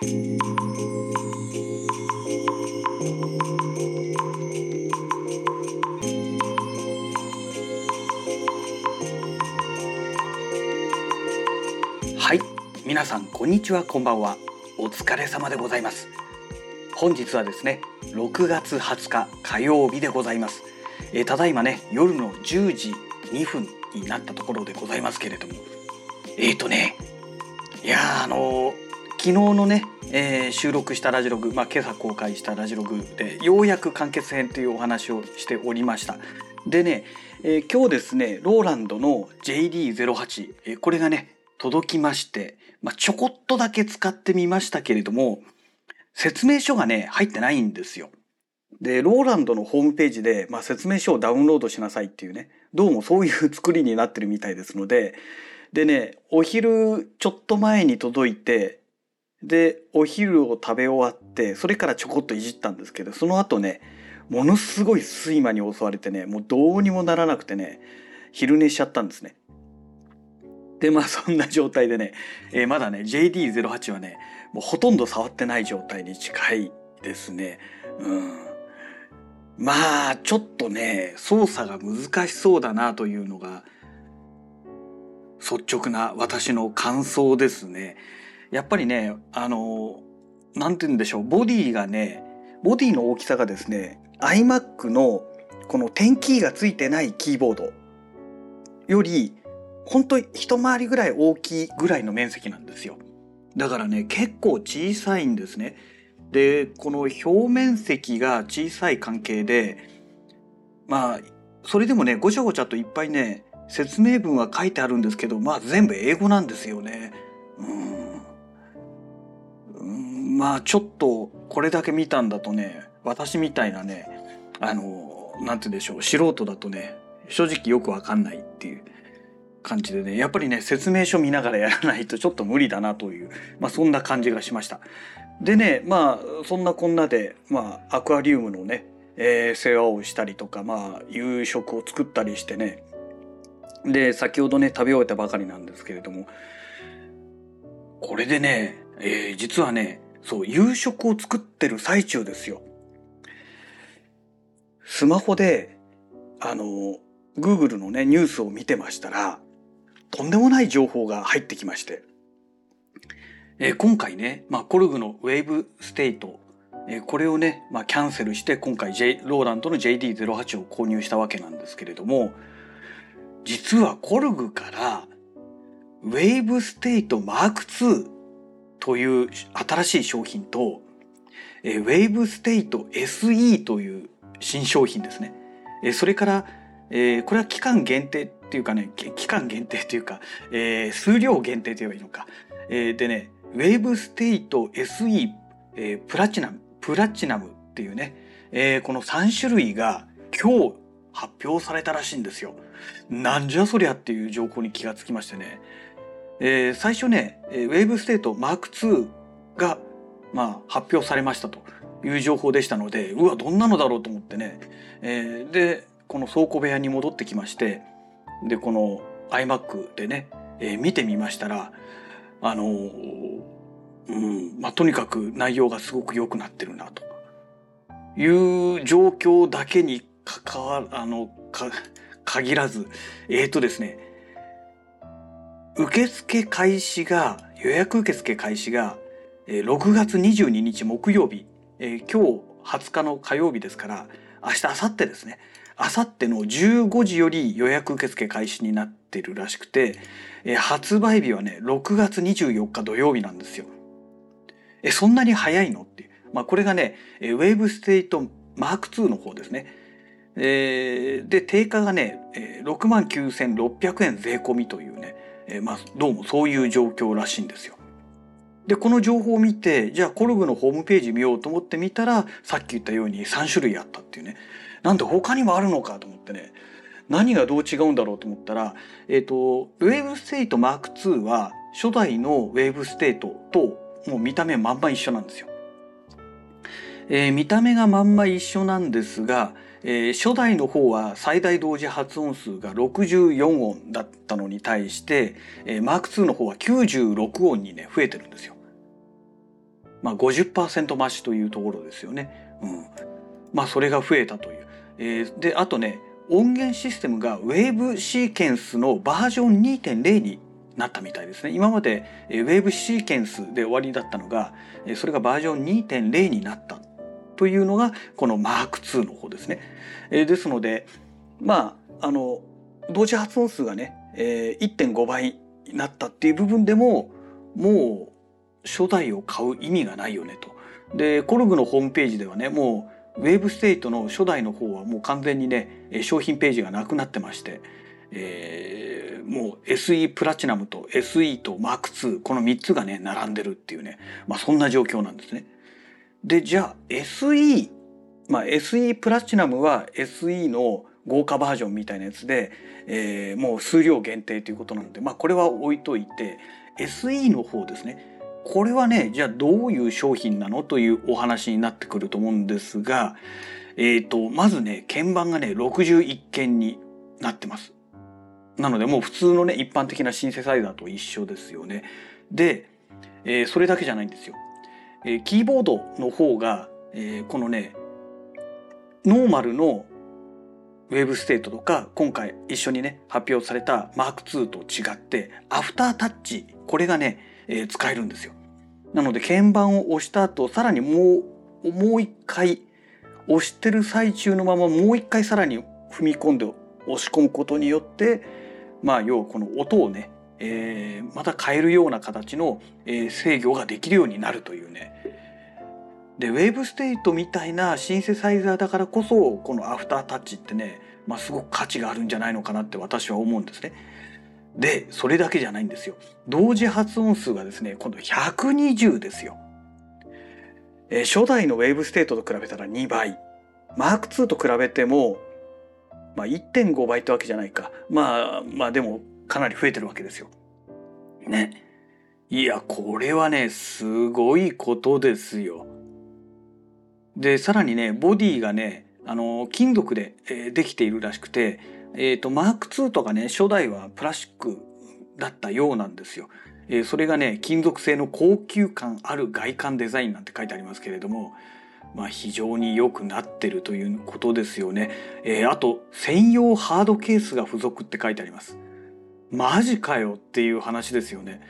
はい皆さんこんにちはこんばんは。お疲れ様でございます。本日はですね6月20日火曜日でございます。えー、ただいまね夜の10時2分になったところでございますけれども。えっ、ー、とねいやあのー、昨日のね、えー、収録したラジログ、まあ、今朝公開したラジログでようやく完結編というお話をしておりました。でね、え今日ですねローランドの JD08、えこれがね届きまして、まあ、ちょこっとだけ使ってみましたけれども説明書がね入ってないんですよ。で、ローランドのホームページで、まあ、説明書をダウンロードしなさいっていうね、どうもそういう作りになってるみたいですので、でね、お昼ちょっと前に届いて、で、お昼を食べ終わって、それからちょこっといじったんですけど、その後ね、ものすごい睡魔に襲われてね、もうどうにもならなくてね、昼寝しちゃったんですね。で、まあそんな状態でね、えー、まだね、JD08 はね、もうほとんど触ってない状態に近いですね。うん。まあちょっとね操作が難しそうだなというのが率直な私の感想ですね。やっぱりねあの何て言うんでしょうボディがねボディの大きさがですね iMac のこの点キーがついてないキーボードより本当一回りぐらい大きいぐらいの面積なんですよ。だからね結構小さいんですね。でこの表面積が小さい関係でまあそれでもねごちゃごちゃといっぱいね説明文は書いてあるんですけどまあ全部英語なんですよね。うんまあちょっとこれだけ見たんだとね私みたいなねあの何て言うんでしょう素人だとね正直よくわかんないっていう感じでねやっぱりね説明書見ながらやらないと ちょっと無理だなという、まあ、そんな感じがしました。でねまあそんなこんなで、まあ、アクアリウムのね、えー、世話をしたりとか、まあ、夕食を作ったりしてねで先ほどね食べ終えたばかりなんですけれどもこれでね、えー、実はねそう夕食を作ってる最中ですよ。スマホであの Google のねニュースを見てましたらとんでもない情報が入ってきましてえー、今回ね、まあ、コルグのウェーブステート、えー、これをね、まあ、キャンセルして今回、J、ローランドの JD08 を購入したわけなんですけれども実はコルグから Wavestate Mark2という新しい商品と、えー、ウェーブステート SE という新商品ですね。えー、それから、えー、これは期間限定っていうかね期間限定というか、えー、数量限定と言えばいいのか。えー、でねウェーブステイト SE、えー、プラチナムプラチナムっていうね、えー、この3種類が今日発表されたらしいんですよ。なんじゃそりゃっていう情報に気がつきましてね、えー、最初ねウェーブステート Mark2 が、まあ、発表されましたという情報でしたのでうわどんなのだろうと思ってね、えー、でこの倉庫部屋に戻ってきましてでこの iMac でね、えー、見てみましたらあの、うんまあ、とにかく内容がすごく良くなってるなという状況だけに関わあのか限らずえっ、ー、とですね受付開始が予約受付開始が6月22日木曜日、えー、今日20日の火曜日ですから明日明後日ですね明後日の15時より予約受付開始になってるらしくてえ発売日はね6月24日土曜日なんですよ。えそんなに早いのっていう、まあ、これがねウェーブステートマーク2の方ですね。えー、で定価がね6万9600円税込みというね、えー、まあ、どうもそういう状況らしいんですよ。でこの情報を見てじゃあコルグのホームページ見ようと思ってみたらさっき言ったように3種類あったっていうねなんで他にもあるのかと思ってね何がどう違うんだろうと思ったら、えっ、ー、と、ウェーブステート Mark2 は初代のウェーブステートともう見た目まんま一緒なんですよ。えー、見た目がまんま一緒なんですが、えー、初代の方は最大同時発音数が64音だったのに対して、えー、Mark2 の方は96音にね増えてるんですよ。まあ、50%増しというところですよね。うん、まあそれが増えたという。えー、であとね音源システムが Wave シーケンスのバージョン2.0になったみたいですね。今まで Wave シーケンスで終わりだったのがそれがバージョン2.0になったというのがこの Mark2 の方ですね。えー、ですのでまああの同時発音数がね、えー、1.5倍になったっていう部分でももう初代を買う意味がないよねと。でコルグのホームページではねもうウェーブステートの初代の方はもう完全にね商品ページがなくなってまして、えー、もう SE プラチナムと SE と Mark2 この3つがね並んでるっていうね、まあ、そんな状況なんですね。でじゃあ SE まあ SE プラチナムは SE の豪華バージョンみたいなやつで、えー、もう数量限定ということなので、まあ、これは置いといて SE の方ですねこれはねじゃあどういう商品なのというお話になってくると思うんですが、えーと、まずね鍵盤がね61鍵になってます。なのでもう普通のね一般的なシンセサイザーと一緒ですよね。で、えー、それだけじゃないんですよ。えー、キーボードの方が、えー、このねノーマルのウェブステートとか今回一緒にね発表された Mark2 と違ってアフタータッチこれがね、えー、使えるんですよ。なので鍵盤を押した後さらにもうもう一回押してる最中のままもう一回さらに踏み込んで押し込むことによってまあ要はこの音をね、えー、また変えるような形の、えー、制御ができるようになるというねでウェーブステートみたいなシンセサイザーだからこそこのアフタータッチってね、まあ、すごく価値があるんじゃないのかなって私は思うんですね。でそれだけじゃないんですよ。同時発音数がですね今度120ですよ。えー、初代のウェーブステートと比べたら2倍。 Mark2と比べても、まあ、1.5倍ってわけじゃないか。まあまあでもかなり増えてるわけですよ。ね。いやこれはねすごいことですよ。でさらにねボディがねあの金属で、え、できているらしくて、えーと、マーク2とかね初代はプラスチックだったようなんですよ。えー、それがね金属製の高級感ある外観デザインなんて書いてありますけれども、まあ、非常に良くなってるということですよね。えー、あと専用ハードケースが付属って書いてあります。マジかよっていう話ですよね。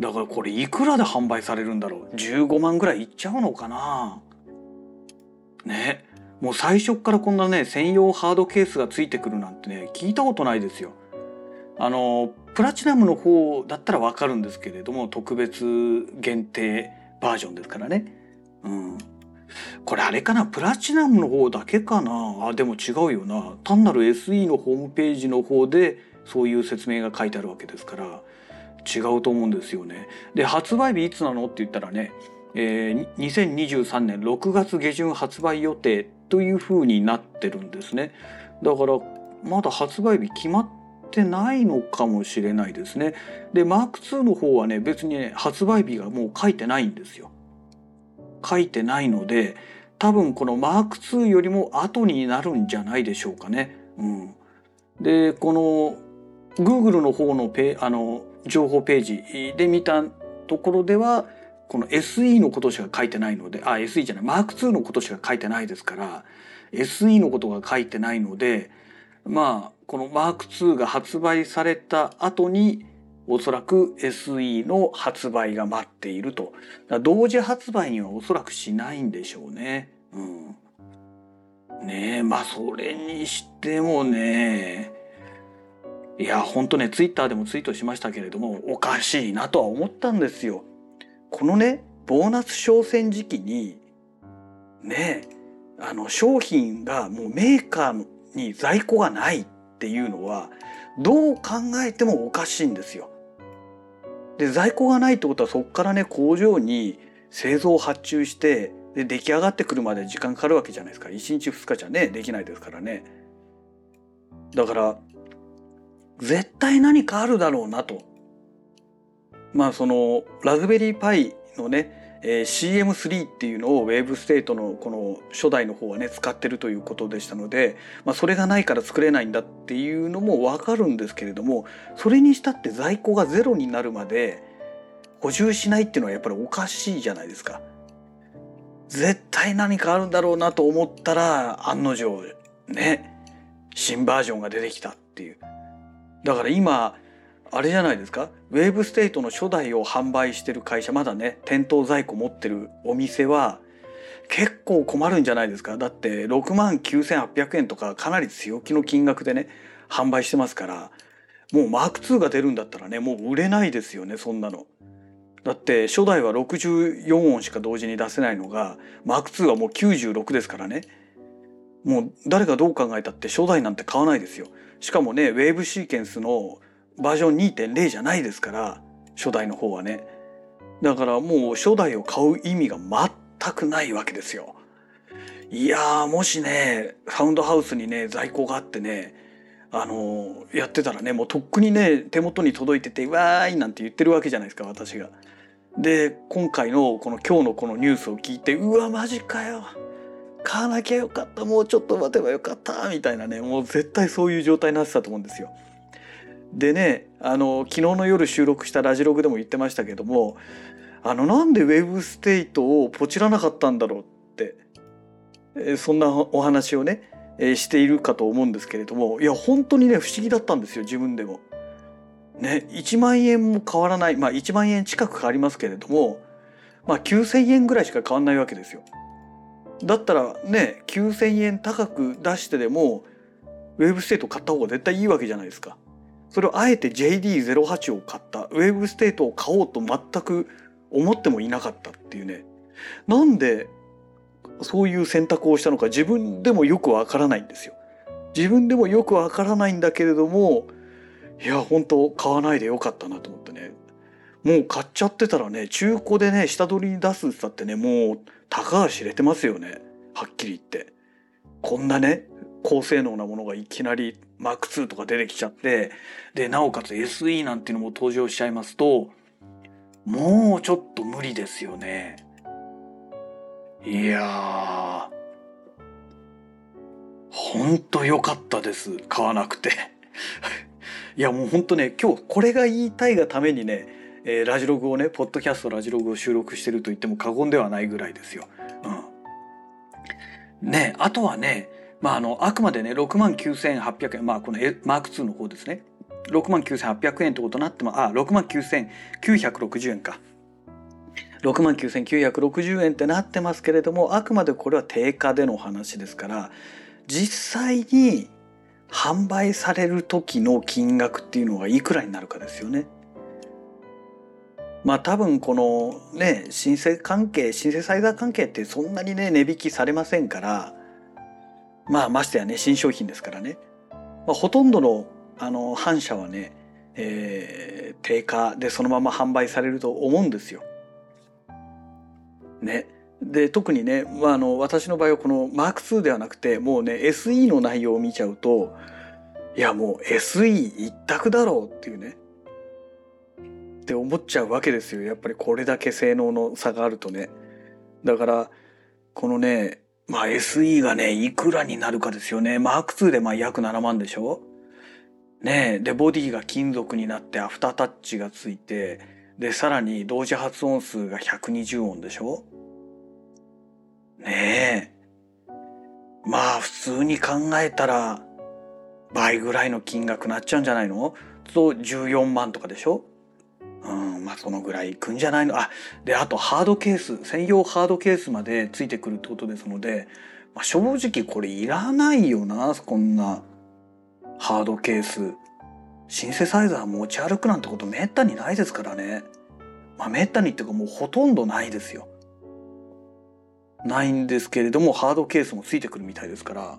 だからこれいくらで販売されるんだろう15万ぐらいいっちゃうのかなねもう最初からこんなね専用ハードケースがついてくるなんてね聞いたことないですよ。あのプラチナムの方だったらわかるんですけれども特別限定バージョンですからね。うん。これあれかな？プラチナムの方だけかな？あでも違うよな単なる SE のホームページの方でそういう説明が書いてあるわけですから違うと思うんですよね。で発売日いつなの？って言ったらねえー、2023年6月下旬発売予定というふうになってるんですね。だからまだ発売日決まってないのかもしれないですね。で、マーク2の方はね、別にね、発売日がもう書いてないんですよ。書いてないので、多分このマーク2よりも後になるんじゃないでしょうかね。うん。で、この Google の方のペあの情報ページで見たところでは、この SE のことしか書いてないのであ SE じゃない Mark2 のことしか書いてないですから SE のことが書いてないのでまあこの Mark2 が発売された後におそらく SE の発売が待っていると同時発売にはおそらくしないんでしょうね。うん、ねえまあそれにしてもねいや本当ねツイッターでもツイートしましたけれどもおかしいなとは思ったんですよ。このねボーナス商戦時期にねあの商品がもうメーカーに在庫がないっていうのはどう考えてもおかしいんですよ。で在庫がないってことはそこからね工場に製造発注してで出来上がってくるまで時間かかるわけじゃないですか。1日2日じゃねできないですからね。だから絶対何かあるだろうなと。まあそのラズベリーパイのね、えー、CM3 っていうのをウェーブステートのこの初代の方はね使ってるということでしたので、まあ、それがないから作れないんだっていうのもわかるんですけれどもそれにしたって在庫がゼロになるまで補充しないっていうのはやっぱりおかしいじゃないですか。絶対何かあるんだろうなと思ったら案の定ね新バージョンが出てきたっていうだから今あれじゃないですか？ウェーブステートの初代を販売してる会社まだね店頭在庫持ってるお店は結構困るんじゃないですか？だって6万9800円とかかなり強気の金額でね販売してますからもうマーク2が出るんだったらねもう売れないですよねそんなの。だって初代は64音しか同時に出せないのがマーク2はもう96ですからね。もう誰がどう考えたって初代なんて買わないですよ。しかもねウェーブシーケンスのバージョン2.0じゃないですから初代の方はね。だからもう初代を買う意味が全くないわけですよ。いやもしねサウンドハウスにね在庫があってねあのやってたらねもうとっくにね手元に届いてて「わーい」なんて言ってるわけじゃないですか私が。で今回のこの今日のこのニュースを聞いてうわマジかよ。買わなきゃよかった。もうちょっと待てばよかった。みたいなねもう絶対そういう状態になってたと思うんですよ。でねあの昨日の夜収録したラジログでも言ってましたけどもあのなんでウェブステイトをポチらなかったんだろうって、えそんなお話をね、えしているかと思うんですけれどもいや本当にね不思議だったんですよ自分でも。ね1万円も変わらないまあ1万円近く変わりますけれどもまあ9,000円ぐらいしか変わんないわけですよ。だったらね9,000円高く出してでもウェブステート買った方が絶対いいわけじゃないですか。それをあえて JD08 を買った。ウェブステートを買おうと全く思ってもいなかったっていうね。なんでそういう選択をしたのか自分でもよくわからないんですよ。自分でもよくわからないんだけれどもいや本当買わないでよかったなと思ってね。もう買っちゃってたらね中古でね下取りに出すってったってねもう高が知れてますよね。はっきり言って。こんなね高性能なものがいきなり Mark2 とか出てきちゃってでなおかつ SE なんていうのも登場しちゃいますともうちょっと無理ですよね。いやーほんと良かったです。買わなくて。いやもうほんとね今日これが言いたいがためにね、えー、ラジログをねポッドキャストラジログを収録してると言っても過言ではないぐらいですよ。うん、ねあとはねまああのあくまでね6万9800円まあこのマーク2の方ですね6万9800円ってことになってもあ6万9960円か。6万9960円ってなってますけれどもあくまでこれは定価での話ですから実際に販売される時の金額っていうのがいくらになるかですよね。まあ多分このね申請関係シンセサイザー関係ってそんなにね値引きされませんからまあましてやね新商品ですからね、まあ、ほとんどのあの反社はね、えー、定価でそのまま販売されると思うんですよ。ね。で特にね、まあ、あの私の場合はこの M2 ではなくてもうね SE の内容を見ちゃうといやもう SE 一択だろうっていうねって思っちゃうわけですよやっぱりこれだけ性能の差があるとねだからこのねまあ SE がねいくらになるかですよね。M2 でまあ約7万でしょ？ねでボディが金属になってアフタータッチがついてでさらに同時発音数が120音でしょ？ねえ。まあ普通に考えたら倍ぐらいの金額なっちゃうんじゃないの？と14万とかでしょ？うんまあそのぐらいいくんじゃないの？あであとハードケース専用ハードケースまでついてくるってことですので、まあ、正直これいらないよなこんなハードケース。シンセサイザー持ち歩くなんてことめったにないですからね。まあめったにっていうかもうほとんどないですよ。ないんですけれどもハードケースもついてくるみたいですから。っ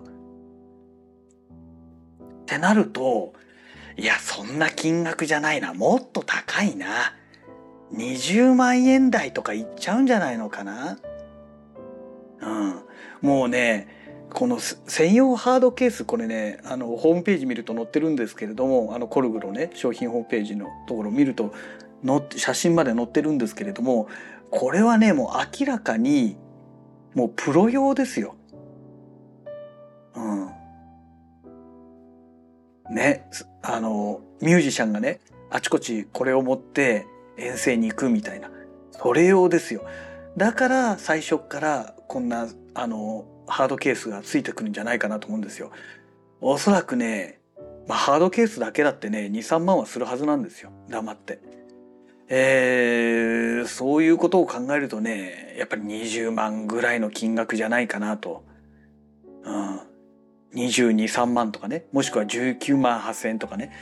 てなるといやそんな金額じゃないな。もっと高いな。20万円台とかいっちゃうんじゃないのかな。うん。もうねこの専用ハードケースこれねあのホームページ見ると載ってるんですけれどもあのコルグのね商品ホームページのところ見るとの写真まで載ってるんですけれどもこれはねもう明らかにもうプロ用ですよ。ね、あの、ミュージシャンがね、あちこちこれを持って遠征に行くみたいな。それ用ですよ。だから最初からこんなあのハードケースがついてくるんじゃないかなと思うんですよ。おそらくね、まあ、ハードケースだけだってね23万はするはずなんですよ黙って。えー、そういうことを考えるとねやっぱり20万ぐらいの金額じゃないかなと。うん223万とかね。もしくは19万8,000とかね。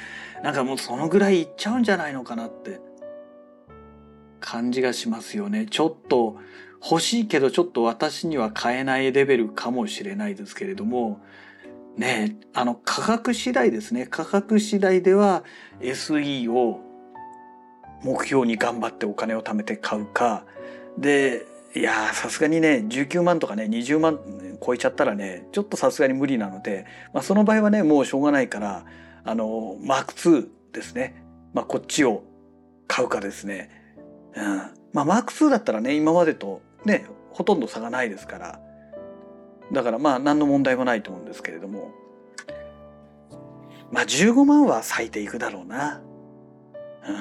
なんかもうそのぐらいいっちゃうんじゃないのかなって。感じがしますよね。ちょっと欲しいけどちょっと私には買えないレベルかもしれないですけれども。ねあの価格次第ですね。価格次第では SE を目標に頑張ってお金を貯めて買うか。でいやさすがにね19万とかね20万超えちゃったらねちょっとさすがに無理なので、まあ、その場合はねもうしょうがないからあのマーク2ですね、まあ、こっちを買うかですね、うん。まあ、マーク2だったらね今までとねほとんど差がないですから。だからまあ何の問題もないと思うんですけれども。まあ15万は咲いていくだろうな。う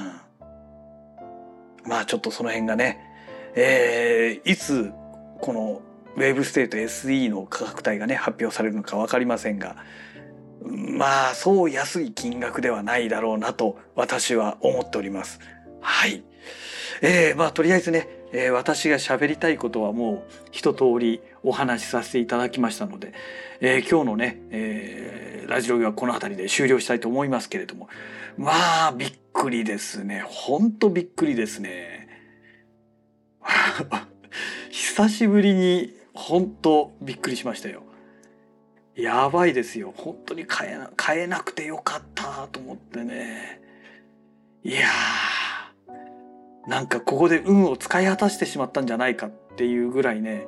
ん。まあちょっとその辺がねえー、いつこのウェーブステート SE の価格帯がね発表されるのか分かりませんがまあそう安い金額ではないだろうなと私は思っております。はい。えー、まあとりあえずね、えー、私が喋りたいことはもう一通りお話しさせていただきましたので、えー、今日のね、えー、ラジオはこの辺りで終了したいと思いますけれどもまあびっくりですねほんとびっくりですね 久しぶりに本当びっくりしましたよ。やばいですよ。本当に買えな、買えなくてよかったと思ってね。いやー、なんかここで運を使い果たしてしまったんじゃないかっていうぐらいね、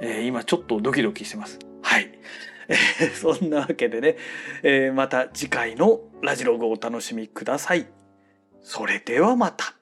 えー、今ちょっとドキドキしてます。はい。えー、そんなわけでね、えー、また次回のラジログをお楽しみください。それではまた。